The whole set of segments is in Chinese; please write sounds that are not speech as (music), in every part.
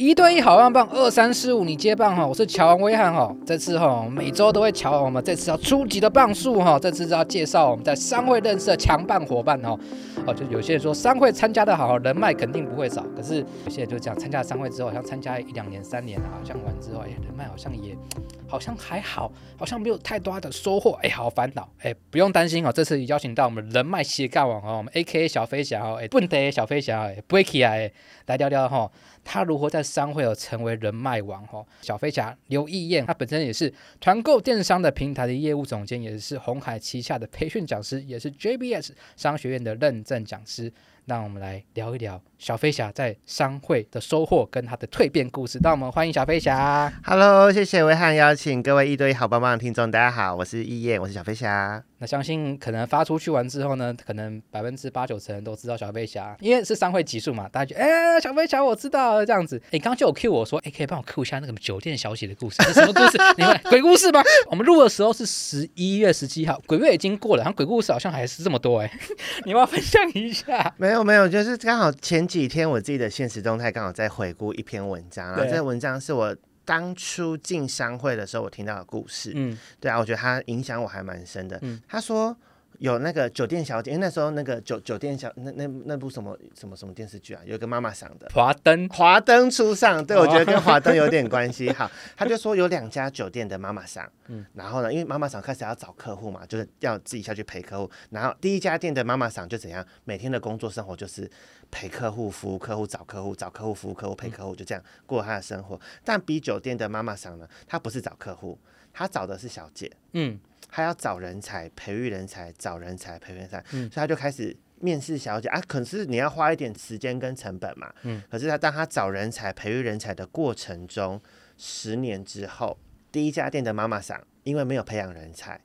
一对一好棒棒，二三四五你接棒哈，我是乔王威汉哈。这次哈每周都会乔我们这次要初级的棒数哈，这次要介绍我们在商会认识的强棒伙伴哈。哦，就有些人说商会参加的好，人脉肯定不会少。可是有些人就讲参加商会之后，好像参加一两年、三年，好像完之后，哎，人脉好像也好像还好，好像没有太多的收获，哎，好烦恼。哎，不用担心哦，这次邀请到我们人脉斜杠王哦，我们 AK 小飞侠哦，哎，笨的小飞侠哎，不会起来来聊聊哈，他如何在商会有成为人脉王哈？小飞侠刘义燕，他本身也是团购电商的平台的业务总监，也是红海旗下的培训讲师，也是 JBS 商学院的认证讲师。让我们来聊一聊小飞侠在商会的收获跟他的蜕变故事。让我们欢迎小飞侠。Hello，谢谢维汉邀请各位一堆好棒棒的听众，大家好，我是易燕，我是小飞侠。那相信可能发出去完之后呢，可能百分之八九成人都知道小飞侠，因为是商会集数嘛，大家就哎、欸，小飞侠我知道这样子。你、欸，刚刚就有 Q 我说，哎、欸，可以帮我 Q 一下那个酒店小姐的故事，是什么故事？你们鬼故事吗？我们录的时候是十一月十七号，鬼月已经过了，然后鬼故事好像还是这么多哎、欸，(laughs) 你要分享一下？没有没有，就是刚好前几天我自己的现实动态刚好在回顾一篇文章，然后这个文章是我。当初进商会的时候，我听到的故事，嗯，对啊，我觉得他影响我还蛮深的。嗯，他说有那个酒店小姐，因为那时候那个酒酒店小那那那部什么什么什么电视剧啊，有一个妈妈桑的华灯华灯初上，对，我觉得跟华灯有点关系。(laughs) 好，他就说有两家酒店的妈妈桑，嗯，然后呢，因为妈妈桑开始要找客户嘛，就是要自己下去陪客户，然后第一家店的妈妈桑就怎样，每天的工作生活就是。陪客户、服务客户、找客户、找客户、服务客户、陪客户，就这样过他的生活。但 B 酒店的妈妈桑呢，她不是找客户，她找的是小姐。嗯，她要找人才、培育人才、找人才、培育人才。嗯，所以他就开始面试小姐啊。可是你要花一点时间跟成本嘛。嗯，可是他当他找人才、培育人才的过程中，十年之后，第一家店的妈妈桑因为没有培养人才，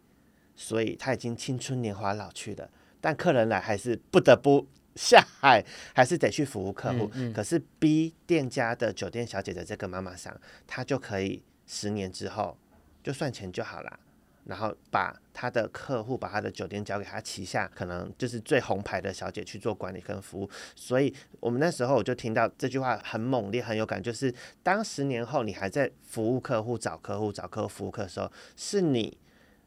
所以他已经青春年华老去了。但客人来还是不得不。下海还是得去服务客户，嗯嗯、可是 B 店家的酒店小姐的这个妈妈桑，她就可以十年之后就算钱就好了，然后把他的客户，把他的酒店交给他旗下，可能就是最红牌的小姐去做管理跟服务。所以我们那时候我就听到这句话很猛烈，很有感，就是当十年后你还在服务客户、找客户、找客户服务客的时候，是你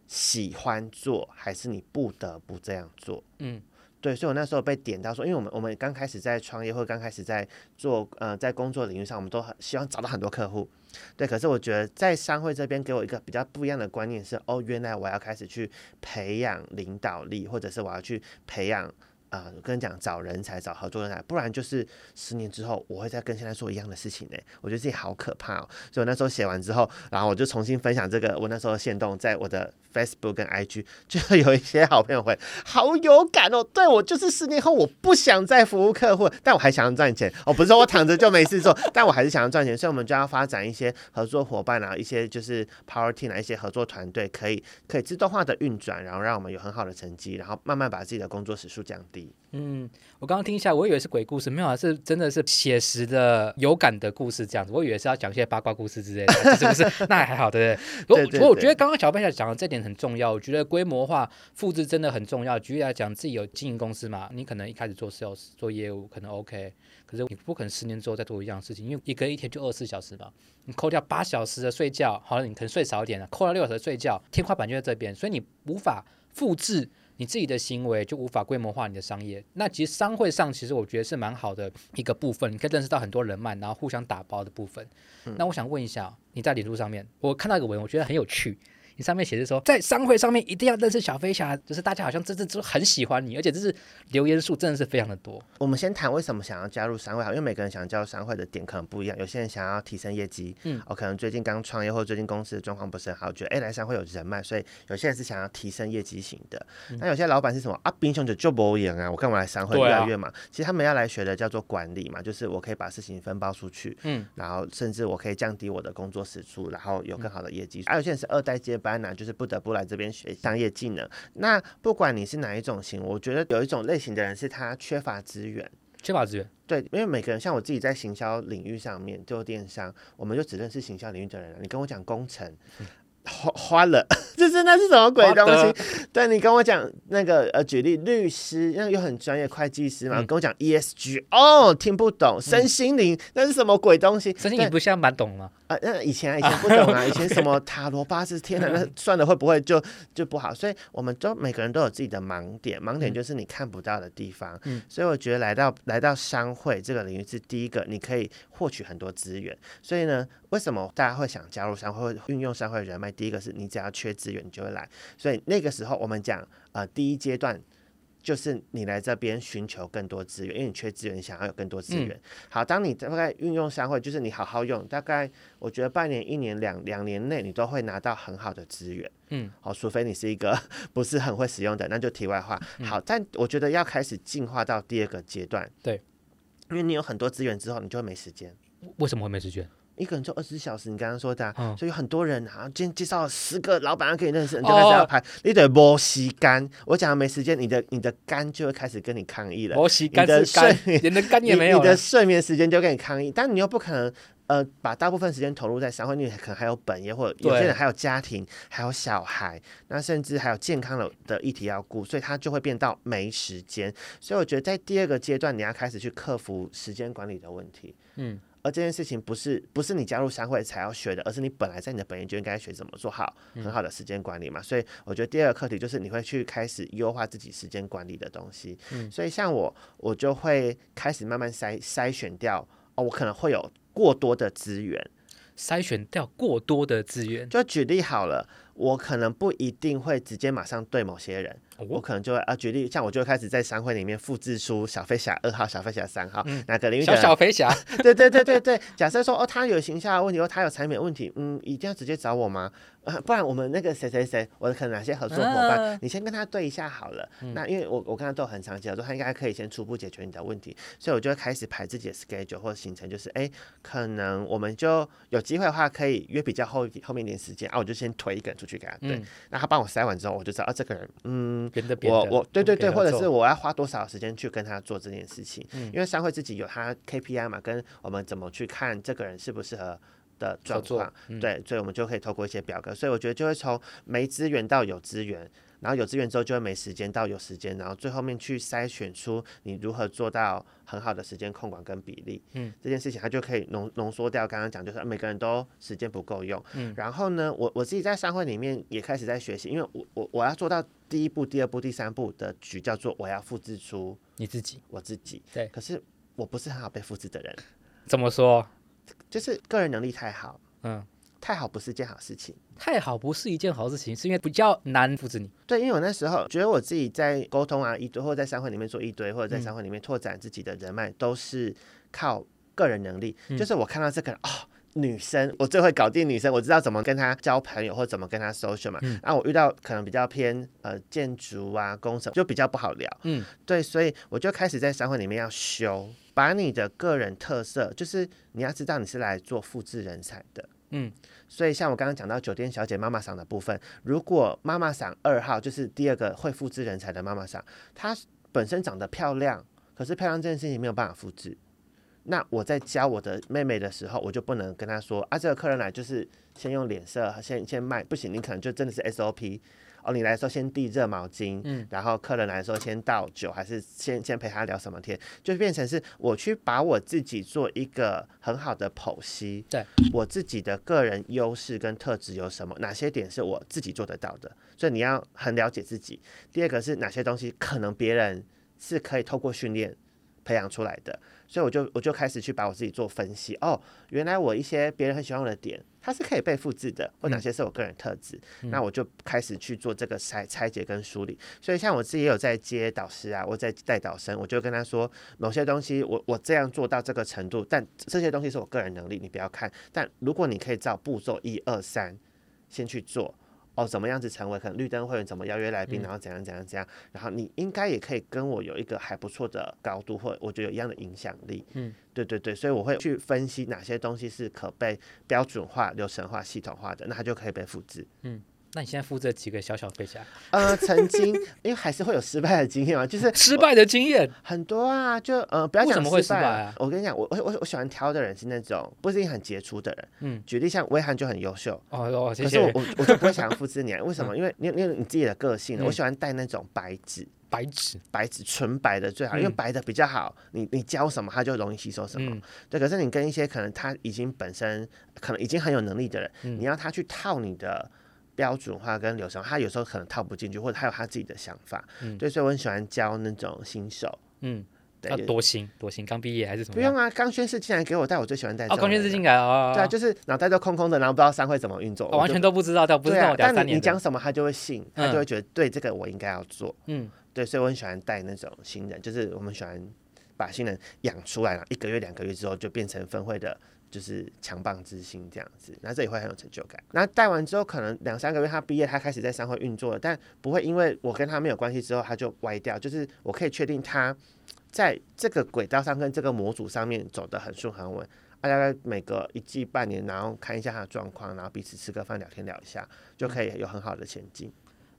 喜欢做，还是你不得不这样做？嗯。对，所以我那时候被点到说，因为我们我们刚开始在创业或刚开始在做呃在工作领域上，我们都很希望找到很多客户。对，可是我觉得在商会这边给我一个比较不一样的观念是，哦，原来我要开始去培养领导力，或者是我要去培养啊、呃，跟你讲找人才、找合作人才，不然就是十年之后我会再跟现在做一样的事情呢。我觉得自己好可怕哦。所以我那时候写完之后，然后我就重新分享这个我那时候的限动在我的。Facebook 跟 IG 就有一些好朋友会好有感哦，对，我就是十年后我不想再服务客户，但我还想要赚钱哦，不是说我躺着就没事做，但我还是想要赚钱，所以我们就要发展一些合作伙伴啊，一些就是 Power Team 啊，一些合作团队可以可以自动化的运转，然后让我们有很好的成绩，然后慢慢把自己的工作时数降低。嗯，我刚刚听一下，我以为是鬼故事，没有啊，是真的是写实的、有感的故事这样子。我以为是要讲一些八卦故事之类的，是不是？(laughs) 那还好，对不对？不过我觉得刚刚小飞侠讲的这点很重要，我觉得规模化复制真的很重要。举例来讲，自己有经营公司嘛，你可能一开始做 sales 做业务可能 OK，可是你不可能十年之后再做一样事情，因为一个一天就二十四小时嘛，你扣掉八小时的睡觉，好了，你可能睡少一点了，扣掉六小时的睡觉，天花板就在这边，所以你无法复制。你自己的行为就无法规模化你的商业，那其实商会上其实我觉得是蛮好的一个部分，你可以认识到很多人脉，然后互相打包的部分。嗯、那我想问一下，你在脸书上面，我看到一个文，我觉得很有趣。你上面写的说，在商会上面一定要认识小飞侠，就是大家好像真正就很喜欢你，而且这是留言数真的是非常的多。我们先谈为什么想要加入商会，好，因为每个人想加入商会的点可能不一样。有些人想要提升业绩，嗯，我可能最近刚创业或者最近公司的状况不是很好，觉得哎来商会有人脉，所以有些人是想要提升业绩型的。那、嗯、有些老板是什么啊？兵熊就就不赢啊，我干嘛来商会越来越忙？啊、其实他们要来学的叫做管理嘛，就是我可以把事情分包出去，嗯，然后甚至我可以降低我的工作时数，然后有更好的业绩。还、嗯啊、有些人是二代接班呢、啊，就是不得不。来这边学商业技能，那不管你是哪一种型，我觉得有一种类型的人是他缺乏资源，缺乏资源。对，因为每个人像我自己在行销领域上面做电商，我们就只认识行销领域的人了。你跟我讲工程，花花了，就是那是什么鬼东西？对，你跟我讲那个呃，举例律师，那又很专业会计师嘛，嗯、跟我讲 ESG，哦，听不懂，身心灵、嗯、那是什么鬼东西？身心灵不像蛮懂吗？啊，那以前以前不懂啊，(laughs) 以前什么塔罗八字，天哪，那算了会不会就就不好？所以我们都每个人都有自己的盲点，盲点就是你看不到的地方。嗯，所以我觉得来到来到商会这个领域是第一个，你可以获取很多资源。所以呢，为什么大家会想加入商会，会运用商会人脉？第一个是你只要缺资源，你就会来。所以那个时候我们讲，呃，第一阶段。就是你来这边寻求更多资源，因为你缺资源，你想要有更多资源。嗯、好，当你大概运用商会，就是你好好用，大概我觉得半年、一年、两两年内，你都会拿到很好的资源。嗯，好，除非你是一个 (laughs) 不是很会使用的，那就题外话。好，但我觉得要开始进化到第二个阶段。对，因为你有很多资源之后，你就会没时间。为什么会没时间？一个人就二十四小时，你刚刚说的、啊，嗯、所以有很多人啊，今天介绍了十个老板要给你认识，你就开始要排，哦、你得磨吸干。我讲的没时间，你的你的肝就会开始跟你抗议了。磨吸干是肝，你的肝也没有。你的睡眠时间就跟你抗议，但你又不可能呃把大部分时间投入在商会，你可能还有本业，或者有些人还有家庭，还有小孩，那甚至还有健康的的议题要顾，所以他就会变到没时间。所以我觉得在第二个阶段，你要开始去克服时间管理的问题。嗯。而这件事情不是不是你加入商会才要学的，而是你本来在你的本业就应该学怎么做好很好的时间管理嘛。嗯、所以我觉得第二个课题就是你会去开始优化自己时间管理的东西。嗯、所以像我，我就会开始慢慢筛筛选掉哦，我可能会有过多的资源，筛选掉过多的资源。就举例好了，我可能不一定会直接马上对某些人。我可能就会啊，举例像我就会开始在商会里面复制出小飞侠二号、小飞侠三号、嗯、哪个领域的小小飞侠？(laughs) 对对对对对。假设说哦，他有形象的问题，或他有产品问题，嗯，一定要直接找我吗？呃、不然我们那个谁谁谁，我可能哪些合作伙伴，啊、你先跟他对一下好了。嗯、那因为我我跟他都很长期合作，他应该可以先初步解决你的问题，所以我就会开始排自己的 schedule 或者行程，就是哎，可能我们就有机会的话，可以约比较后后面一点时间啊，我就先推一个人出去给他对。嗯、那他帮我筛完之后，我就知道啊，这个人嗯，我我。对对对，或者是我要花多少时间去跟他做这件事情，嗯、因为商会自己有他 KPI 嘛，跟我们怎么去看这个人适不适合的状况，嗯、对，所以我们就可以透过一些表格，所以我觉得就会从没资源到有资源。然后有资源之后就会没时间，到有时间，然后最后面去筛选出你如何做到很好的时间控管跟比例。嗯，这件事情它就可以浓浓缩掉。刚刚讲就是每个人都时间不够用。嗯，然后呢，我我自己在商会里面也开始在学习，因为我我我要做到第一步、第二步、第三步的局叫做我要复制出你自己，我自己。对，可是我不是很好被复制的人。怎么说？就是个人能力太好。嗯。太好不是件好事情，太好不是一件好事情，是因为比较难复制你。对，因为我那时候觉得我自己在沟通啊一堆，或者在商会里面做一堆，或者在商会里面拓展自己的人脉，嗯、都是靠个人能力。嗯、就是我看到这个人哦，女生，我最会搞定女生，我知道怎么跟她交朋友，或者怎么跟她 social 嘛。嗯、然后我遇到可能比较偏呃建筑啊工程，就比较不好聊。嗯，对，所以我就开始在商会里面要修，把你的个人特色，就是你要知道你是来做复制人才的。嗯，所以像我刚刚讲到酒店小姐妈妈桑的部分，如果妈妈桑二号就是第二个会复制人才的妈妈桑，她本身长得漂亮，可是漂亮这件事情没有办法复制。那我在教我的妹妹的时候，我就不能跟她说啊，这个客人来就是先用脸色先先卖，不行，你可能就真的是 SOP。哦，你来的时候先递热毛巾，嗯，然后客人来的时候先倒酒，还是先先陪他聊什么天，就变成是我去把我自己做一个很好的剖析，对，我自己的个人优势跟特质有什么，哪些点是我自己做得到的，所以你要很了解自己。第二个是哪些东西可能别人是可以透过训练培养出来的。所以我就我就开始去把我自己做分析哦，原来我一些别人很喜欢我的点，它是可以被复制的，或哪些是我个人特质，嗯、那我就开始去做这个拆拆解跟梳理。所以像我自己也有在接导师啊，我在带导生，我就跟他说，某些东西我我这样做到这个程度，但这些东西是我个人能力，你不要看。但如果你可以照步骤一二三先去做。哦，怎么样子成为可能绿灯会员？怎么邀约来宾？然后怎样怎样怎样？然后你应该也可以跟我有一个还不错的高度，或我觉得有一样的影响力。嗯，对对对，所以我会去分析哪些东西是可被标准化、流程化、系统化的，那它就可以被复制。嗯，那你现在负责几个小小飞侠？呃，曾经 (laughs) 因为还是会有失败的经验嘛，就是 (laughs) 失败的经验很多啊。就呃，不要讲怎么会失败啊？我跟你讲，我我我我喜欢挑的人是那种不是很杰出的人。嗯，举例像威汉就很优秀。哦哦，谢谢。可是我我我就不会想要复制你，(laughs) 为什么？因为你你有你自己的个性，我喜欢带那种白纸，白纸白纸纯白的最好，因为白的比较好。你你教什么，他就容易吸收什么。对，可是你跟一些可能他已经本身可能已经很有能力的人，你要他去套你的。标准化跟流程，他有时候可能套不进去，或者他有他自己的想法，嗯，对，所以我很喜欢教那种新手，嗯，对，要多新多新，刚毕业还是什么？不用啊，刚宣誓进来给我带，我最喜欢带哦，刚宣誓进来哦，对啊，就是脑袋都空空的，然后不知道商会怎么运作，完全都不知道，不是跟我讲三年，但你讲什么他就会信，他就会觉得对这个我应该要做，嗯，对，所以我很喜欢带那种新人，就是我们喜欢把新人养出来了，一个月两个月之后就变成分会的。就是强棒之星这样子，那这也会很有成就感。那带完之后，可能两三个月他毕业，他开始在商会运作了，但不会因为我跟他没有关系之后他就歪掉。就是我可以确定他在这个轨道上跟这个模组上面走得很顺很稳。大概每隔一季半年，然后看一下他的状况，然后彼此吃个饭聊天聊一下，就可以有很好的前进。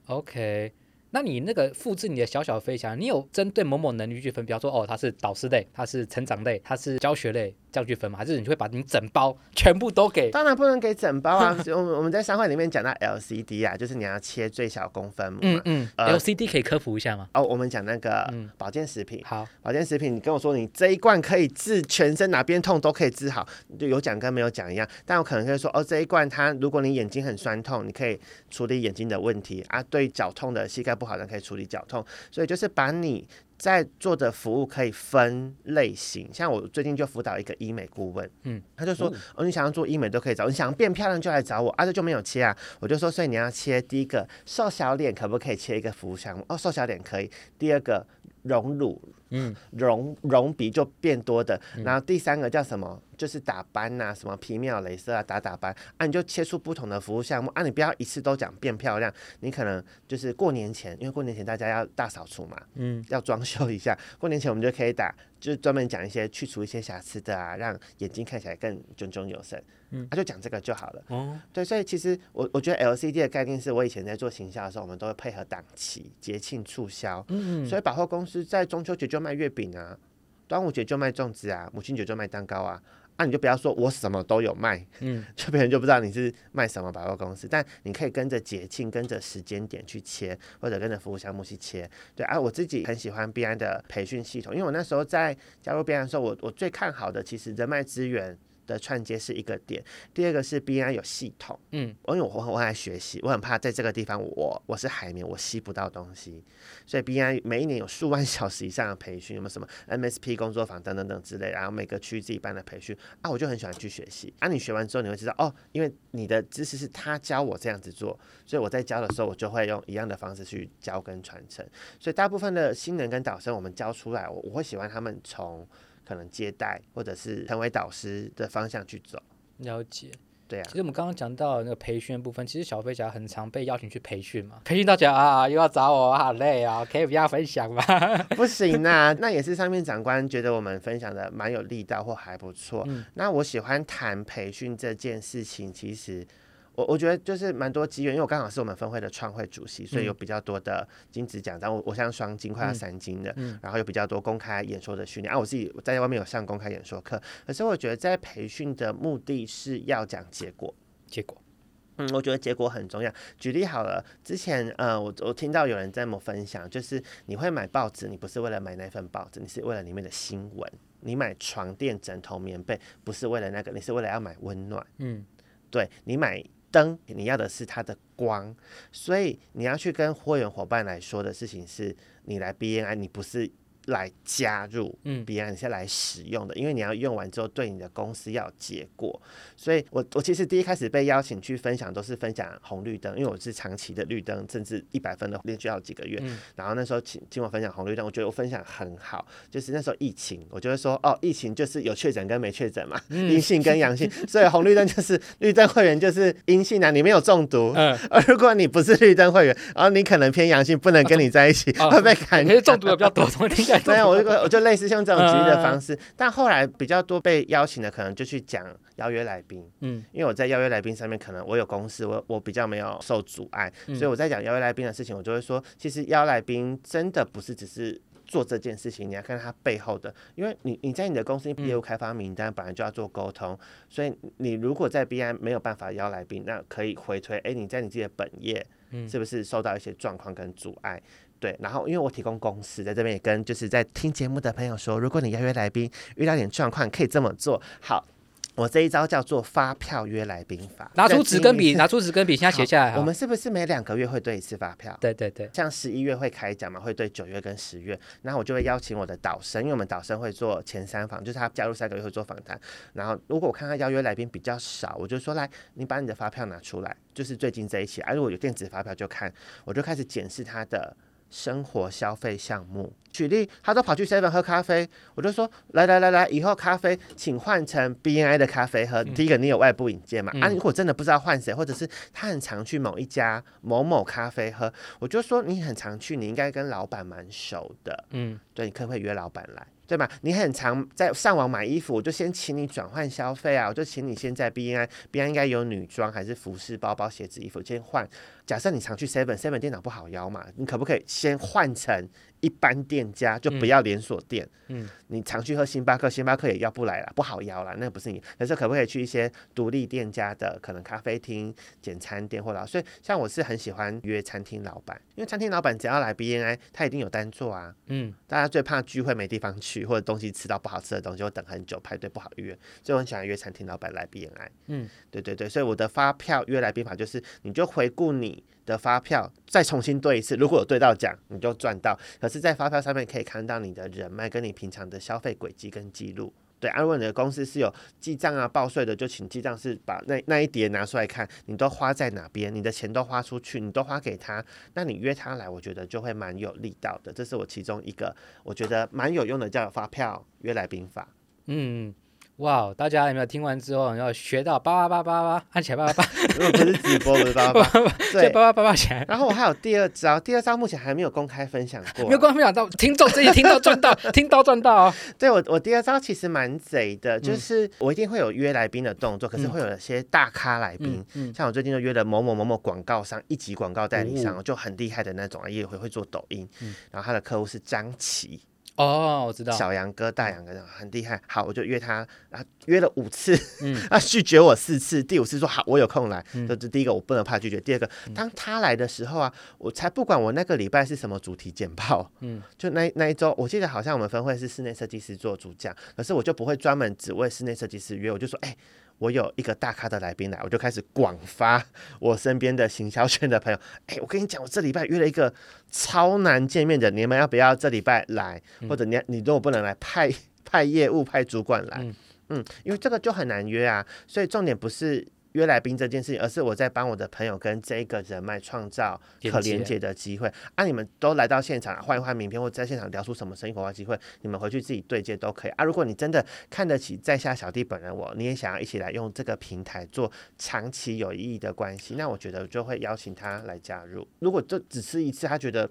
OK。那你那个复制你的小小飞侠，你有针对某某能力去分，比方说哦，他是导师类，他是成长类，他是教学类，这样去分吗？还是你会把你整包全部都给？当然不能给整包啊！(laughs) 我们我们在商会里面讲到 LCD 啊，就是你要切最小公分母。嗯嗯。呃、LCD 可以科普一下吗？哦，我们讲那个保健食品。嗯、好，保健食品，你跟我说你这一罐可以治全身哪边痛都可以治好，就有讲跟没有讲一样。但我可能可以说哦，这一罐它如果你眼睛很酸痛，你可以处理眼睛的问题啊。对脚痛的膝盖不好的可以处理脚。痛，所以就是把你在做的服务可以分类型，像我最近就辅导一个医美顾问，嗯，他就说，哦，你想要做医美都可以找，你想要变漂亮就来找我，啊，这就没有切啊，我就说，所以你要切第一个瘦小脸可不可以切一个服务项目？哦，瘦小脸可以，第二个隆乳。嗯，隆隆鼻就变多的，然后第三个叫什么？就是打斑呐、啊，什么皮秒、镭射啊，打打斑啊，你就切出不同的服务项目。啊，你不要一次都讲变漂亮，你可能就是过年前，因为过年前大家要大扫除嘛，嗯，要装修一下，过年前我们就可以打，就是专门讲一些去除一些瑕疵的啊，让眼睛看起来更炯炯有神，嗯，他、啊、就讲这个就好了，哦，对，所以其实我我觉得 LCD 的概念是我以前在做行销的时候，我们都会配合档期、节庆促销，嗯，嗯，所以百货公司在中秋节就卖月饼啊，端午节就卖粽子啊，母亲节就卖蛋糕啊。那、啊、你就不要说我什么都有卖，嗯，(laughs) 就别人就不知道你是卖什么百货公司。但你可以跟着节庆、跟着时间点去切，或者跟着服务项目去切。对啊，我自己很喜欢 BNI 的培训系统，因为我那时候在加入 BNI 的时候，我我最看好的其实人脉资源。的串接是一个点，第二个是 BNI 有系统，嗯，因为我我很爱学习，我很怕在这个地方我我是海绵，我吸不到东西，所以 BNI 每一年有数万小时以上的培训，有没有什么 MSP 工作坊等等等之类，然后每个区自己办的培训啊，我就很喜欢去学习啊。你学完之后你会知道哦，因为你的知识是他教我这样子做，所以我在教的时候我就会用一样的方式去教跟传承，所以大部分的新人跟导生我们教出来，我我会喜欢他们从。可能接待或者是成为导师的方向去走。了解，对啊。其实我们刚刚讲到那个培训的部分，其实小飞侠很常被邀请去培训嘛。培训到讲啊，又要找我，好累啊，可以不要分享吗？(laughs) 不行啊，(laughs) 那也是上面长官觉得我们分享的蛮有力道或还不错。嗯，那我喜欢谈培训这件事情，其实。我我觉得就是蛮多机缘，因为我刚好是我们分会的创会主席，所以有比较多的金子奖章。我我像双金，快要三金的，嗯嗯、然后有比较多公开演说的训练啊。我自己在外面有上公开演说课，可是我觉得在培训的目的是要讲结果，结果，嗯，我觉得结果很重要。举例好了，之前呃，我我听到有人在某分享，就是你会买报纸，你不是为了买那份报纸，你是为了里面的新闻。你买床垫、枕头、棉被，不是为了那个，你是为了要买温暖。嗯，对你买。灯，你要的是它的光，所以你要去跟会员伙伴来说的事情是，你来 BNI，你不是。来加入，嗯，别人先来使用的，因为你要用完之后对你的公司要有结果，所以我我其实第一开始被邀请去分享都是分享红绿灯，因为我是长期的绿灯，甚至一百分的连续好几个月，嗯、然后那时候请请我分享红绿灯，我觉得我分享很好，就是那时候疫情，我就会说哦，疫情就是有确诊跟没确诊嘛，阴、嗯、(laughs) 性跟阳性，所以红绿灯就是 (laughs) 绿灯会员就是阴性啊，你没有中毒，嗯，(laughs) 而如果你不是绿灯会员，然后你可能偏阳性，不能跟你在一起，啊、会被砍，其实中毒的比较多，怎么听起来？没有，我就我就类似像这种举例的方式，嗯、但后来比较多被邀请的，可能就去讲邀约来宾，嗯，因为我在邀约来宾上面，可能我有公司，我我比较没有受阻碍，嗯、所以我在讲邀约来宾的事情，我就会说，其实邀来宾真的不是只是。做这件事情，你要看他背后的，因为你你在你的公司业务开发名单本来就要做沟通，嗯、所以你如果在 BNI 没有办法邀来宾，那可以回推，哎，你在你自己的本业是不是受到一些状况跟阻碍？嗯、对，然后因为我提供公司在这边也跟就是在听节目的朋友说，如果你邀约来宾遇到点状况，可以这么做，好。我这一招叫做发票约来宾法，拿出纸跟笔，拿出纸跟笔，现在写下来。我们是不是每两个月会对一次发票？对对对，像十一月会开奖嘛，会对九月跟十月，然后我就会邀请我的导生，因为我们导生会做前三访，就是他加入三个月会做访谈。然后如果我看他邀约来宾比较少，我就说，来，你把你的发票拿出来，就是最近这一期，而、啊、如果有电子发票就看，我就开始检视他的。生活消费项目，举例，他都跑去 Seven 喝咖啡，我就说，来来来来，以后咖啡请换成 BNI 的咖啡喝。嗯、第一个，你有外部引荐嘛？嗯、啊，如果真的不知道换谁，或者是他很常去某一家某某咖啡喝，我就说你很常去，你应该跟老板蛮熟的。嗯，对，你可不可以约老板来？对吧？你很常在上网买衣服，我就先请你转换消费啊，我就请你先在 B N I B N 应该有女装还是服饰、包包、鞋子、衣服，先换。假设你常去 Seven，Seven 电脑不好摇嘛，你可不可以先换成？一般店家就不要连锁店。嗯，嗯，你常去喝星巴克，星巴克也要不来了，不好邀了，那不是你。可是可不可以去一些独立店家的，可能咖啡厅、简餐店或者？所以像我是很喜欢约餐厅老板，因为餐厅老板只要来 BNI，他一定有单做啊。嗯，大家最怕聚会没地方去，或者东西吃到不好吃的东西，会等很久排队不好约，所以我很喜欢约餐厅老板来 BNI。嗯，对对对，所以我的发票约来宾法就是，你就回顾你的发票，再重新对一次，如果有对到奖，你就赚到。可是，在发票上面可以看到你的人脉跟你平常的消费轨迹跟记录。对，啊，如果你的公司是有记账啊、报税的，就请记账是把那那一叠拿出来看，你都花在哪边，你的钱都花出去，你都花给他，那你约他来，我觉得就会蛮有力道的。这是我其中一个我觉得蛮有用的，叫发票约来宾法。嗯。哇大家有没有听完之后要学到八八八八八，按起来八八八，如果不是直播，不是八八八，(laughs) 对，八八八八起来。然后我还有第二招，第二招目前还没有公开分享过，没有公开分享到，听众自己听到赚到，(laughs) 听到赚到哦。对我，我第二招其实蛮贼的，就是我一定会有约来宾的动作，可是会有一些大咖来宾，像我最近就约了某某某某广告商，一级广告代理商，嗯、就很厉害的那种，也会会做抖音，嗯、然后他的客户是张琪。哦，我知道。小杨哥、大杨哥很厉害，好，我就约他，啊，约了五次，嗯，(laughs) 啊，拒绝我四次，第五次说好，我有空来，这第一个，我不能怕拒绝。第二个，当他来的时候啊，我才不管我那个礼拜是什么主题简报，嗯，(laughs) 就那那一周，我记得好像我们分会是室内设计师做主讲，可是我就不会专门只为室内设计师约，我就说，哎、欸。我有一个大咖的来宾来，我就开始广发我身边的行销圈的朋友。哎、欸，我跟你讲，我这礼拜约了一个超难见面的，你们要不要这礼拜来？或者你你如果不能来，派派业务派主管来。嗯，嗯，因为这个就很难约啊，所以重点不是。约来宾这件事情，而是我在帮我的朋友跟这个人脉创造可连接的机会。啊，你们都来到现场换一换名片，或者在现场聊出什么生意火花机会，你们回去自己对接都可以啊。如果你真的看得起在下小弟本人我，你也想要一起来用这个平台做长期有意义的关系，那我觉得就会邀请他来加入。如果这只是一次，他觉得。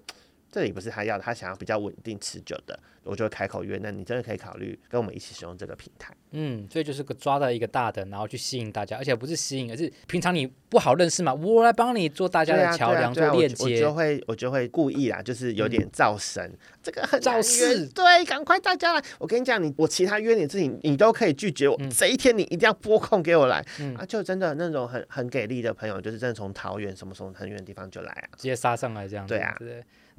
这里不是他要的，他想要比较稳定持久的，我就会开口约。那你真的可以考虑跟我们一起使用这个平台。嗯，所以就是个抓到一个大的，然后去吸引大家，而且不是吸引，而是平常你不好认识嘛，我来帮你做大家的桥梁，做链接。我就会我就会故意啦，就是有点造神，嗯、这个很造势。对，赶快大家来！我跟你讲，你我其他约你的事情，你都可以拒绝我。嗯、这一天你一定要拨空给我来、嗯、啊！就真的那种很很给力的朋友，就是真的从桃园什么什么很远的地方就来啊，直接杀上来这样。对啊。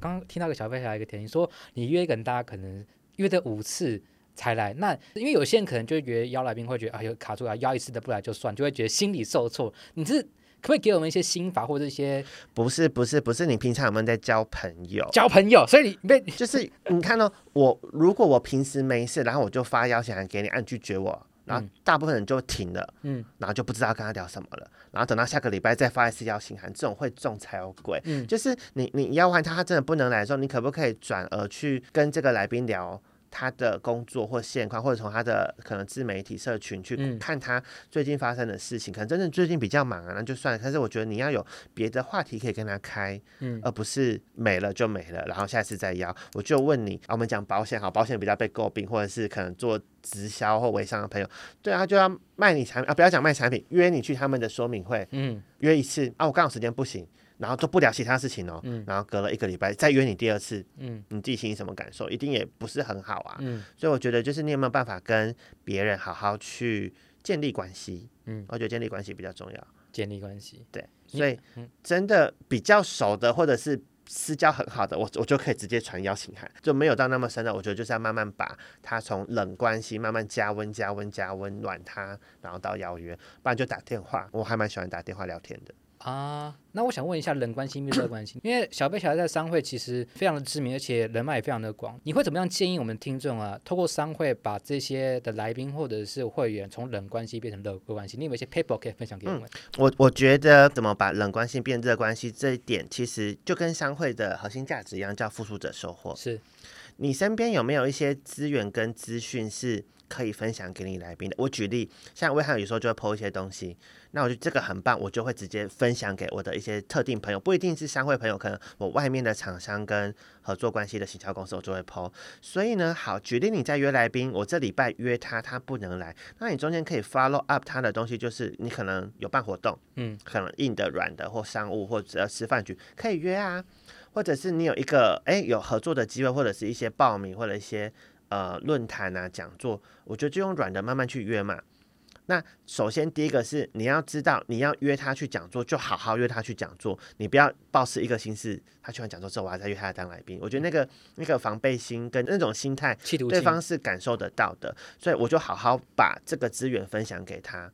刚刚听到个小飞侠一个点，你说你约一个人，大家可能约的五次才来，那因为有些人可能就会觉得邀来宾会觉得啊有卡住啊，邀一次的不来就算，就会觉得心里受挫。你是可不可以给我们一些心法或者一些？不是不是不是，你平常有没有在交朋友？交朋友，所以你被就是你看到我，如果我平时没事，然后我就发邀请函给你，按拒绝我。然后大部分人就停了，嗯，然后就不知道跟他聊什么了。然后等到下个礼拜再发一次邀请函，这种会中才有鬼。嗯，就是你你邀完他，他真的不能来的时候，你可不可以转而去跟这个来宾聊他的工作或现况，或者从他的可能自媒体社群去看他最近发生的事情。嗯、可能真的最近比较忙啊，那就算了。但是我觉得你要有别的话题可以跟他开，嗯，而不是没了就没了，然后下次再邀。我就问你，啊、我们讲保险好，保险比较被诟病，或者是可能做直销或微商的朋友，对啊，他就要卖你产品啊，不要讲卖产品，约你去他们的说明会，嗯，约一次啊，我刚好时间不行。然后都不聊其他事情哦，嗯、然后隔了一个礼拜再约你第二次，嗯，你自己心里什么感受？一定也不是很好啊，嗯，所以我觉得就是你有没有办法跟别人好好去建立关系，嗯，我觉得建立关系比较重要，建立关系，对，所以真的比较熟的或者是私交很好的，我我就可以直接传邀请函，就没有到那么深的，我觉得就是要慢慢把他从冷关系慢慢加温、加温、加温暖他，然后到邀约，不然就打电话，我还蛮喜欢打电话聊天的。啊，那我想问一下，冷关系、密热关系，(coughs) 因为小贝小孩在商会其实非常的知名，而且人脉也非常的广。你会怎么样建议我们听众啊？透过商会把这些的来宾或者是会员从冷关系变成热关系，你有没有一些 paper 可以分享给我们？嗯、我我觉得怎么把冷关系变热关系这一点，其实就跟商会的核心价值一样，叫付出者收获。是你身边有没有一些资源跟资讯是可以分享给你来宾的？我举例，像威汉有时候就会 po 一些东西。那我觉得这个很棒，我就会直接分享给我的一些特定朋友，不一定是商会朋友，可能我外面的厂商跟合作关系的行销公司，我就会 po。所以呢，好，举例你在约来宾，我这礼拜约他，他不能来，那你中间可以 follow up 他的东西，就是你可能有办活动，嗯，可能硬的、软的或商务或者吃饭局可以约啊，或者是你有一个哎有合作的机会，或者是一些报名或者一些呃论坛啊讲座，我觉得就用软的慢慢去约嘛。那首先第一个是你要知道，你要约他去讲座，就好好约他去讲座，你不要抱持一个心思，他去完讲座之后，我还再约他当来宾。我觉得那个那个防备心跟那种心态，对方是感受得到的，所以我就好好把这个资源分享给他，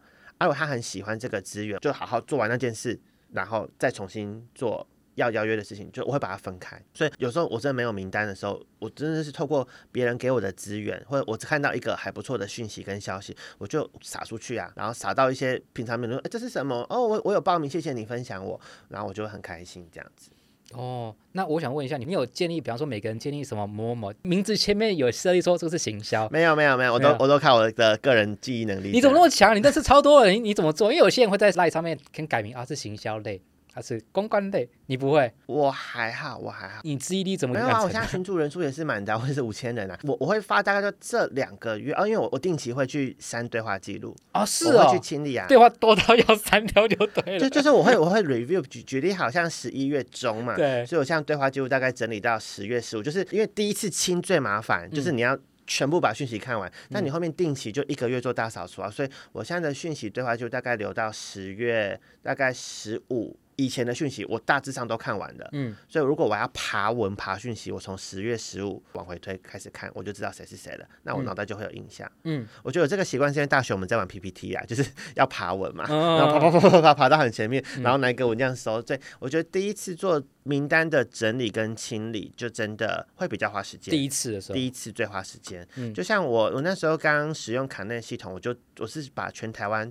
如果他很喜欢这个资源，就好好做完那件事，然后再重新做。要邀约的事情，就我会把它分开。所以有时候我真的没有名单的时候，我真的是透过别人给我的资源，或者我只看到一个还不错的讯息跟消息，我就撒出去啊，然后撒到一些平常没有说，哎，这是什么？哦，我我有报名，谢谢你分享我，然后我就会很开心这样子。哦，那我想问一下，你们有建议，比方说每个人建议什么某某名字前面有设立说这个是行销？没有没有没有，我都我都看我的个人记忆能力。你怎么那么强？你这是超多人，你怎么做？因为有些人会在 LINE 上面可以改名啊，是行销类。还是公关类，你不会？我还好，我还好。你记忆力怎么样？没有啊，我现在群主人数也是蛮大，或者是五千人啊。我我会发大概就这两个月啊，因为我我定期会去删对话记录啊，是哦，去清理啊，对话多到要删掉就对了。就就是我会我会 review 举举例，好像十一月中嘛，对，所以我现在对话记录大概整理到十月十五，就是因为第一次清最麻烦，就是你要全部把讯息看完，那、嗯、你后面定期就一个月做大扫除啊，所以我现在的讯息对话就大概留到十月大概十五。以前的讯息我大致上都看完了，嗯，所以如果我要爬文爬讯息，我从十月十五往回推开始看，我就知道谁是谁了，那我脑袋就会有印象，嗯，我觉得有这个习惯，现在大学我们在玩 PPT 啊，(laughs) 就是要爬文嘛，哦、然后爬爬爬爬爬爬到很前面，嗯、然后哪一个文这样搜，对，我觉得第一次做名单的整理跟清理，就真的会比较花时间。第一次的时候，第一次最花时间，嗯，就像我我那时候刚使用卡内系统，我就我是把全台湾。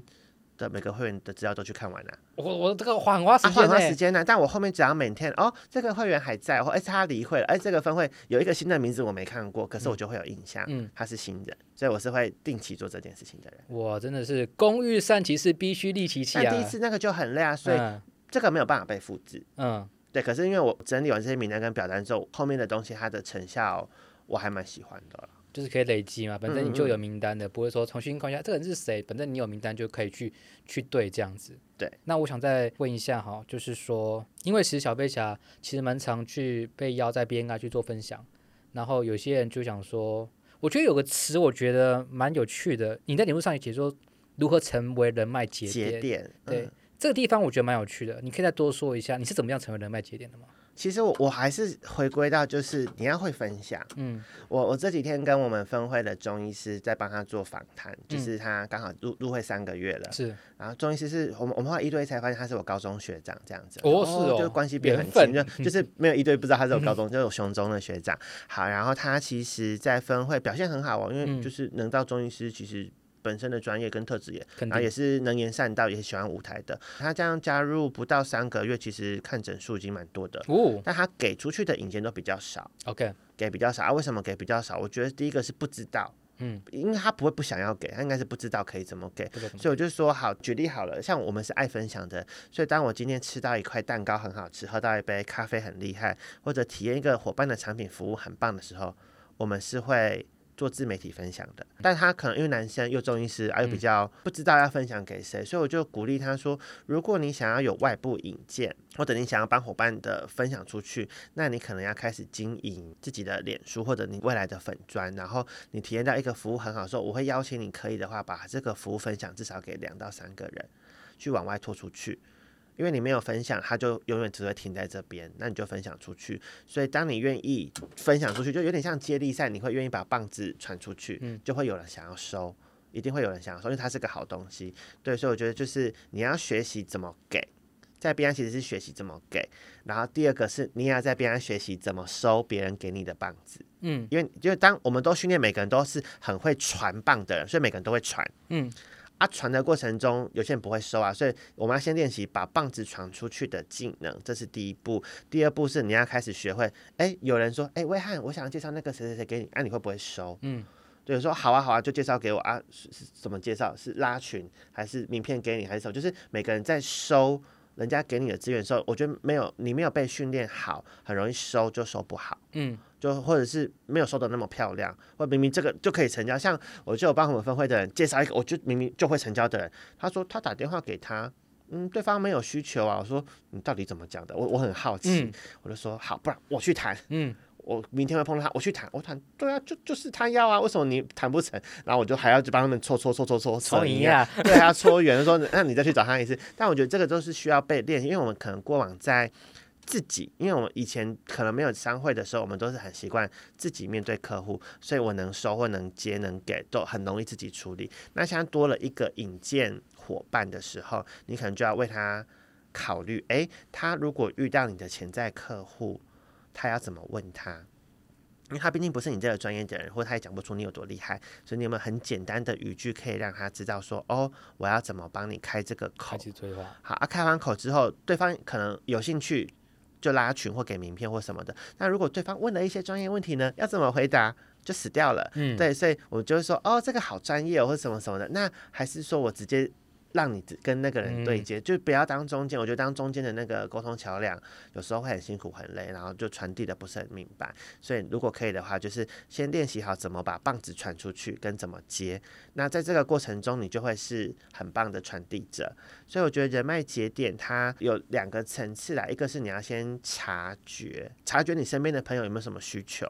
的每个会员的资料都去看完了，我我这个花很花时间，花很花时间呢。但我后面只要每天哦，这个会员还在，或哎他离会了，哎这个分会有一个新的名字我没看过，可是我就会有印象，嗯，他是新人，所以我是会定期做这件事情的人。我，真的是工欲善其事，必须利其器啊！第一次那个就很累啊，所以这个没有办法被复制。嗯，对。可是因为我整理完这些名单跟表单之后，后面的东西它的成效我还蛮喜欢的。就是可以累积嘛，反正你就有名单的，嗯嗯不会说重新看一下这个人是谁，反正你有名单就可以去去对这样子。对，那我想再问一下哈，就是说，因为其实小飞侠其实蛮常去被邀在 BNI 去做分享，然后有些人就想说，我觉得有个词我觉得蛮有趣的，你在节目上也解说如何成为人脉节点，节点嗯、对这个地方我觉得蛮有趣的，你可以再多说一下，你是怎么样成为人脉节点的吗？其实我我还是回归到就是你要会分享，嗯，我我这几天跟我们分会的中医师在帮他做访谈，嗯、就是他刚好入入会三个月了，是，然后中医师是我们我们后来一对一才发现他是我高中学长这样子，哦是哦，就关系变很亲，就就是没有一对不知道他是我高 (laughs) 中，嗯、就是我雄中的学长，好，然后他其实在分会表现很好哦，因为就是能到中医师其实。本身的专业跟特质也，然后也是能言善道，也是喜欢舞台的。他这样加入不到三个月，其实看整数已经蛮多的。哦，但他给出去的引荐都比较少。OK，给比较少啊？为什么给比较少？我觉得第一个是不知道。嗯，因为他不会不想要给，他应该是不知道可以怎么给，所以我就说好，举例好了，像我们是爱分享的，所以当我今天吃到一块蛋糕很好吃，喝到一杯咖啡很厉害，或者体验一个伙伴的产品服务很棒的时候，我们是会。做自媒体分享的，但他可能因为男生又中医师，而又比较不知道要分享给谁，所以我就鼓励他说：如果你想要有外部引荐，或者你想要帮伙伴的分享出去，那你可能要开始经营自己的脸书或者你未来的粉砖，然后你体验到一个服务很好的时候，我会邀请你可以的话，把这个服务分享至少给两到三个人，去往外拖出去。因为你没有分享，它就永远只会停在这边。那你就分享出去。所以当你愿意分享出去，就有点像接力赛，你会愿意把棒子传出去，就会有人想要收，一定会有人想要收，因为它是个好东西。对，所以我觉得就是你要学习怎么给，在边上其实是学习怎么给。然后第二个是你也要在边上学习怎么收别人给你的棒子。嗯，因为因为当我们都训练每个人都是很会传棒的人，所以每个人都会传。嗯。啊，传的过程中，有些人不会收啊，所以我们要先练习把棒子传出去的技能，这是第一步。第二步是你要开始学会，哎、欸，有人说，哎、欸，威汉，我想要介绍那个谁谁谁给你，啊，你会不会收？嗯，对，说好啊好啊，就介绍给我啊，是是怎么介绍？是拉群还是名片给你，还是什么？就是每个人在收人家给你的资源的时候，我觉得没有你没有被训练好，很容易收就收不好。嗯。就或者是没有收的那么漂亮，或明明这个就可以成交，像我就有帮我们分会的人介绍一个，我就明明就会成交的人，他说他打电话给他，嗯，对方没有需求啊，我说你到底怎么讲的？我我很好奇，嗯、我就说好，不然我去谈，嗯，(laughs) 我明天会碰到他，我去谈，我谈，对啊，就就是他要啊，为什么你谈不成？然后我就还要去帮他们搓搓搓搓搓搓对，还要搓圆，说那你再去找他一次。但我觉得这个都是需要被练习，因为我们可能过往在。自己，因为我们以前可能没有商会的时候，我们都是很习惯自己面对客户，所以我能收或能接能给都很容易自己处理。那现在多了一个引荐伙伴的时候，你可能就要为他考虑，诶，他如果遇到你的潜在客户，他要怎么问他？因为他毕竟不是你这个专业的人，或他也讲不出你有多厉害，所以你有没有很简单的语句可以让他知道说，哦，我要怎么帮你开这个口？好啊，开完口之后，对方可能有兴趣。就拉群或给名片或什么的。那如果对方问了一些专业问题呢？要怎么回答？就死掉了。嗯，对，所以我就会说，哦，这个好专业哦，或什么什么的。那还是说我直接。让你跟那个人对接，就不要当中间。我觉得当中间的那个沟通桥梁，有时候会很辛苦很累，然后就传递的不是很明白。所以如果可以的话，就是先练习好怎么把棒子传出去，跟怎么接。那在这个过程中，你就会是很棒的传递者。所以我觉得人脉节点它有两个层次啦，一个是你要先察觉，察觉你身边的朋友有没有什么需求。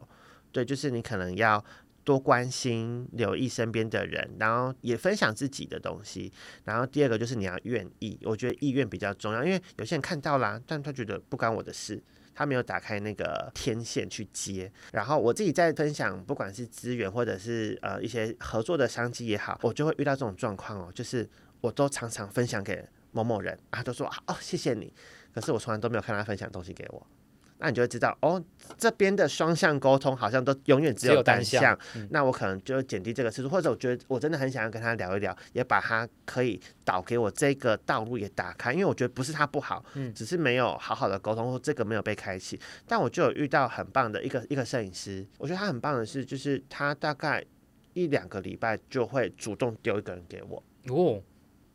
对，就是你可能要。多关心、留意身边的人，然后也分享自己的东西。然后第二个就是你要愿意，我觉得意愿比较重要，因为有些人看到啦，但他觉得不关我的事，他没有打开那个天线去接。然后我自己在分享，不管是资源或者是呃一些合作的商机也好，我就会遇到这种状况哦，就是我都常常分享给某某人啊，都说啊哦谢谢你，可是我从来都没有看他分享东西给我。那你就会知道哦，这边的双向沟通好像都永远只有单向。单向嗯、那我可能就减低这个次数，或者我觉得我真的很想要跟他聊一聊，也把他可以导给我这个道路也打开。因为我觉得不是他不好，嗯，只是没有好好的沟通，或这个没有被开启。但我就有遇到很棒的一个一个摄影师，我觉得他很棒的是，就是他大概一两个礼拜就会主动丢一个人给我哦。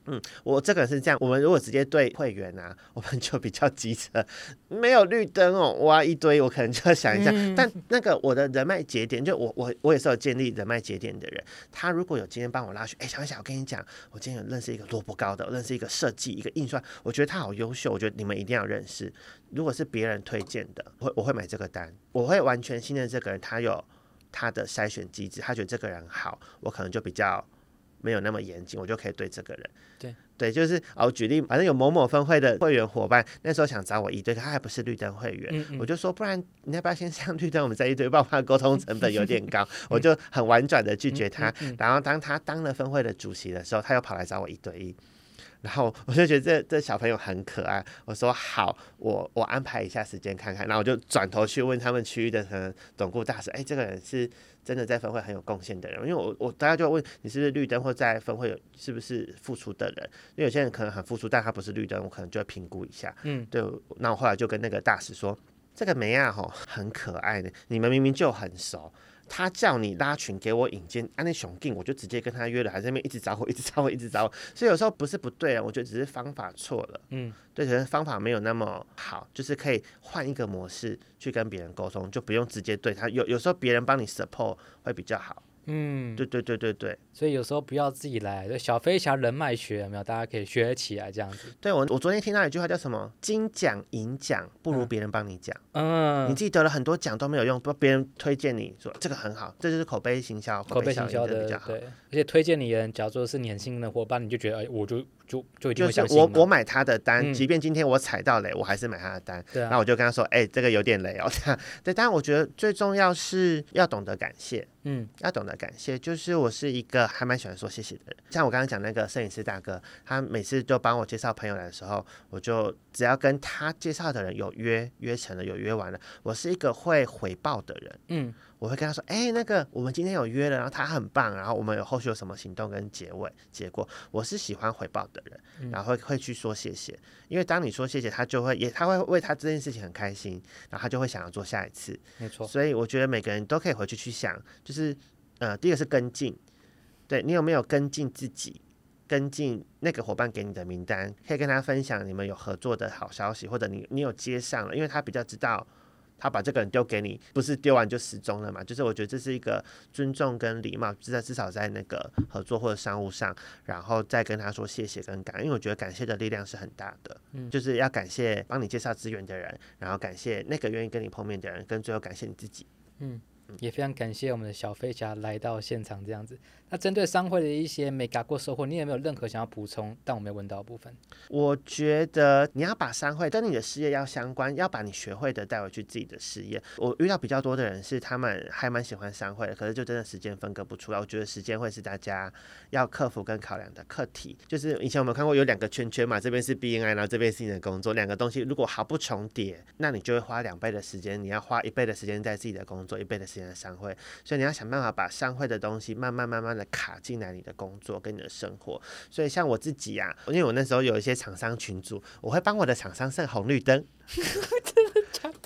嗯，我这个是这样，我们如果直接对会员啊，我们就比较机车，没有绿灯哦，哇一堆，我可能就要想一下。嗯、但那个我的人脉节点，就我我我也是有建立人脉节点的人，他如果有今天帮我拉去，哎，想一想，我跟你讲，我今天有认识一个萝卜糕的，我认识一个设计一个印刷，我觉得他好优秀，我觉得你们一定要认识。如果是别人推荐的，我会我会买这个单，我会完全信任这个人，他有他的筛选机制，他觉得这个人好，我可能就比较。没有那么严谨，我就可以对这个人。对对，就是哦，我举例，反正有某某分会的会员伙伴，那时候想找我一对，他还不是绿灯会员，嗯嗯，我就说，不然你要不要先上绿灯，我们再一对，不然沟通成本有点高，(laughs) 我就很婉转的拒绝他。然后当他当了分会的主席的时候，他又跑来找我一对一。然后我就觉得这这小朋友很可爱，我说好，我我安排一下时间看看，然后我就转头去问他们区域的可能董顾大使，哎，这个人是真的在分会很有贡献的人，因为我我大家就问你是不是绿灯或在分会有是不是付出的人，因为有些人可能很付出，但他不是绿灯，我可能就会评估一下，嗯，对，那我后来就跟那个大使说。这个梅亚吼很可爱的，你们明明就很熟。他叫你拉群给我引荐，安那熊定，我就直接跟他约了，还在那边一直找我，一直找我，一直找我。所以有时候不是不对啊，我觉得只是方法错了。嗯，对，可能方法没有那么好，就是可以换一个模式去跟别人沟通，就不用直接对他。有有时候别人帮你 support 会比较好。嗯，对对对对对。所以有时候不要自己来，就小飞侠人脉学有没有？大家可以学起来这样子。对我，我昨天听到一句话叫什么？金奖银奖不如别人帮你讲。嗯，你自己得了很多奖都没有用，不别人推荐你说这个很好，这就是口碑行销，口碑行销的比较好。对，而且推荐你的人，假如说是年轻的伙伴，你就觉得哎，我就。就就就是我我买他的单，即便今天我踩到雷，我还是买他的单。对，那我就跟他说，哎，这个有点雷哦。(laughs) 对，但我觉得最重要是要懂得感谢，嗯，要懂得感谢。就是我是一个还蛮喜欢说谢谢的人。像我刚刚讲那个摄影师大哥，他每次就帮我介绍朋友来的时候，我就只要跟他介绍的人有约约成了，有约完了，我是一个会回报的人，嗯。我会跟他说，哎、欸，那个我们今天有约了，然后他很棒，然后我们有后续有什么行动跟结尾结果，我是喜欢回报的人，然后会会去说谢谢，因为当你说谢谢，他就会也他会为他这件事情很开心，然后他就会想要做下一次，没错，所以我觉得每个人都可以回去去想，就是呃，第一个是跟进，对你有没有跟进自己，跟进那个伙伴给你的名单，可以跟他分享你们有合作的好消息，或者你你有接上了，因为他比较知道。他把这个人丢给你，不是丢完就失踪了嘛？就是我觉得这是一个尊重跟礼貌，至少至少在那个合作或者商务上，然后再跟他说谢谢跟感恩，因为我觉得感谢的力量是很大的。嗯，就是要感谢帮你介绍资源的人，然后感谢那个愿意跟你碰面的人，跟最后感谢你自己。嗯，也非常感谢我们的小飞侠来到现场这样子。那针对商会的一些没嘎过收获，你有没有任何想要补充但我没有问到的部分？我觉得你要把商会跟你的事业要相关，要把你学会的带回去自己的事业。我遇到比较多的人是他们还蛮喜欢商会的，可是就真的时间分割不出来。我觉得时间会是大家要克服跟考量的课题。就是以前我们看过有两个圈圈嘛，这边是 BNI，然后这边是你的工作，两个东西如果毫不重叠，那你就会花两倍的时间，你要花一倍的时间在自己的工作，一倍的时间在商会。所以你要想办法把商会的东西慢慢慢慢卡进来你的工作跟你的生活，所以像我自己、啊，因为我那时候有一些厂商群组，我会帮我的厂商设红绿灯。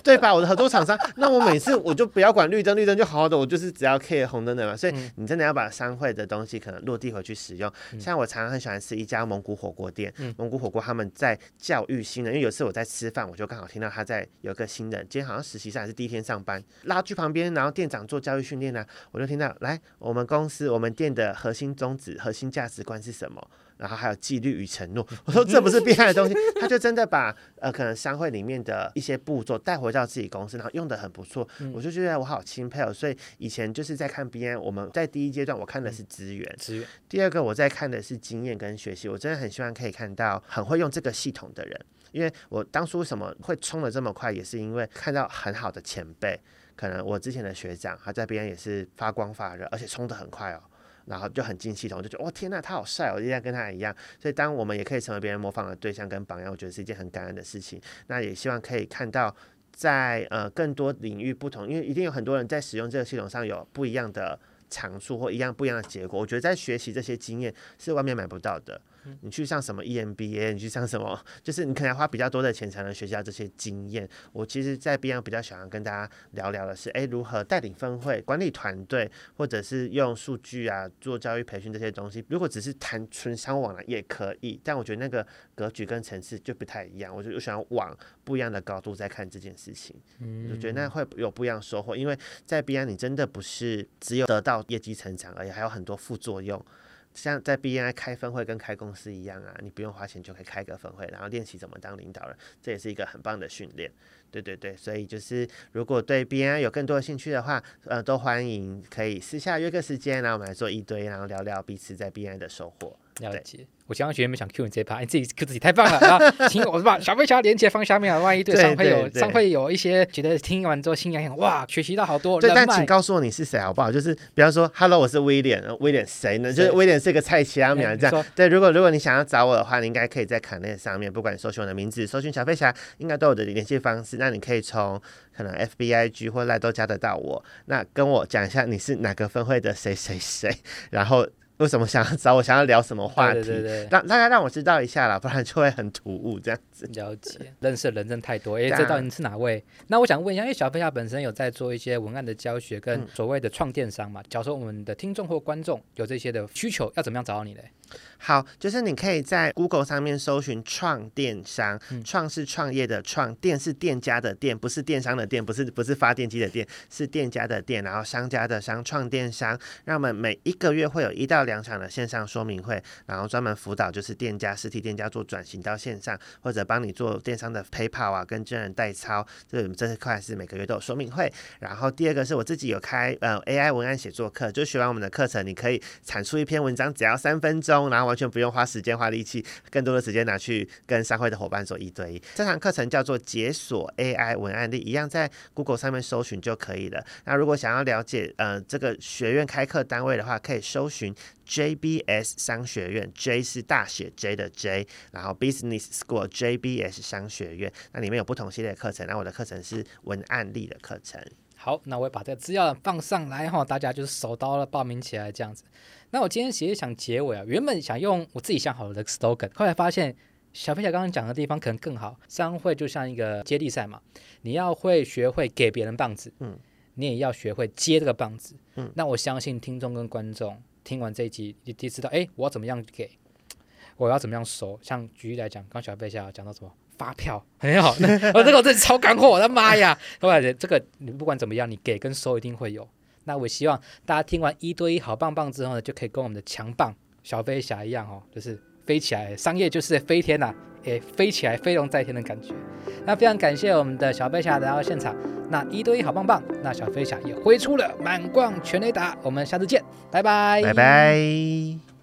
对吧？我的很多厂商，那我每次我就不要管绿灯，绿灯就好好的，我就是只要 care 红灯的嘛。所以你真的要把商会的东西可能落地回去使用。像我常常很喜欢吃一家蒙古火锅店，蒙古火锅他们在教育新人，因为有次我在吃饭，我就刚好听到他在有个新人，今天好像实习生还是第一天上班，拉去旁边，然后店长做教育训练呢，我就听到来我们公司我们店的核心宗旨、核心价值观是什么？然后还有纪律与承诺，我说这不是变态的东西，(laughs) 他就真的把呃可能商会里面的一些步骤带回到自己公司，然后用的很不错，我就觉得我好钦佩哦。所以以前就是在看 BNI，我们在第一阶段我看的是资源，资源。第二个我在看的是经验跟学习，我真的很希望可以看到很会用这个系统的人，因为我当初为什么会冲的这么快，也是因为看到很好的前辈，可能我之前的学长他在 BNI 也是发光发热，而且冲得很快哦。然后就很进系统，就觉得哇天呐，他好帅，我一定要跟他一样。所以当我们也可以成为别人模仿的对象跟榜样，我觉得是一件很感恩的事情。那也希望可以看到在呃更多领域不同，因为一定有很多人在使用这个系统上有不一样的长处或一样不一样的结果。我觉得在学习这些经验是外面买不到的。你去上什么 EMBA，你去上什么，(laughs) 就是你可能要花比较多的钱才能学习到这些经验。我其实，在 BNI 比较喜欢跟大家聊聊的是，诶，如何带领分会、管理团队，或者是用数据啊做教育培训这些东西。如果只是谈纯商往来也可以，但我觉得那个格局跟层次就不太一样。我就我想往不一样的高度在看这件事情，嗯，我觉得那会有不一样的收获。因为在 BNI 你真的不是只有得到业绩成长而已，还有很多副作用。像在 BNI 开分会跟开公司一样啊，你不用花钱就可以开个分会，然后练习怎么当领导人，这也是一个很棒的训练。对对对，所以就是如果对 BNI 有更多的兴趣的话，呃，都欢迎可以私下约个时间，然后我们来做一堆，然后聊聊彼此在 BNI 的收获。了解。我刚刚学员们想 Q 你这一趴，你自己 Q 自己太棒了啊！(laughs) 请我是把小飞侠连接放下面啊，万一对上会有商会有一些觉得听完之后心痒痒，哇，学习到好多。对，但请告诉我你是谁好不好？就是比方说，Hello，我是威廉，威廉谁呢？就是威廉是一个菜奇阿米这样。对，如果如果你想要找我的话，你应该可以在卡内上面，不管你搜寻我的名字，搜寻小飞侠，应该都有我的联系方式。那你可以从可能 FBIG 或赖都加得到我。那跟我讲一下你是哪个分会的谁谁谁，(laughs) 然后。为什么想要找我？想要聊什么话题？对对对，让大家让我知道一下啦，不然就会很突兀这样子。了解，认识的人真太多。哎，这到底是哪位？那我想问一下，因为小飞侠本身有在做一些文案的教学，跟所谓的创电商嘛。假如说我们的听众或观众有这些的需求，要怎么样找到你嘞？好，就是你可以在 Google 上面搜寻“创电商”，创是创业的创，电是店家的店，不是电商的店，不是不是发电机的店，是店家的店，然后商家的商，创电商。让我们每一个月会有一到两场的线上说明会，然后专门辅导就是店家实体店家做转型到线上，或者帮你做电商的 PayPal 啊，跟真人代操。这这一块是每个月都有说明会。然后第二个是我自己有开呃 AI 文案写作课，就学完我们的课程，你可以产出一篇文章，只要三分钟，然后完全不用花时间花力气，更多的时间拿去跟商会的伙伴做一对一。这堂课程叫做解锁 AI 文案力，一样在 Google 上面搜寻就可以了。那如果想要了解呃这个学院开课单位的话，可以搜寻 JBS 商学院，J 是大写 J 的 J，然后 Business School JBS 商学院，那里面有不同系列课程。那我的课程是文案力的课程。好，那我会把这个资料放上来哈，大家就是手刀了报名起来这样子。那我今天其实想结尾啊，原本想用我自己想好的 slogan，后来发现小飞侠刚刚讲的地方可能更好。商会就像一个接力赛嘛，你要会学会给别人棒子，嗯，你也要学会接这个棒子，嗯。那我相信听众跟观众听完这一集，你就知道，哎，我要怎么样给，我要怎么样收。像举例来讲，刚小飞侠讲到什么发票很好，(laughs) 我这个我真的超干货，我的妈呀！后来这个你不管怎么样，你给跟收一定会有。那我希望大家听完一对一好棒棒之后呢，就可以跟我们的强棒小飞侠一样哦，就是飞起来，商业就是飞天呐，诶，飞起来飞龙在天的感觉。那非常感谢我们的小飞侠来到现场，那一对一好棒棒，那小飞侠也挥出了满贯全垒打，我们下次见，拜拜，拜拜。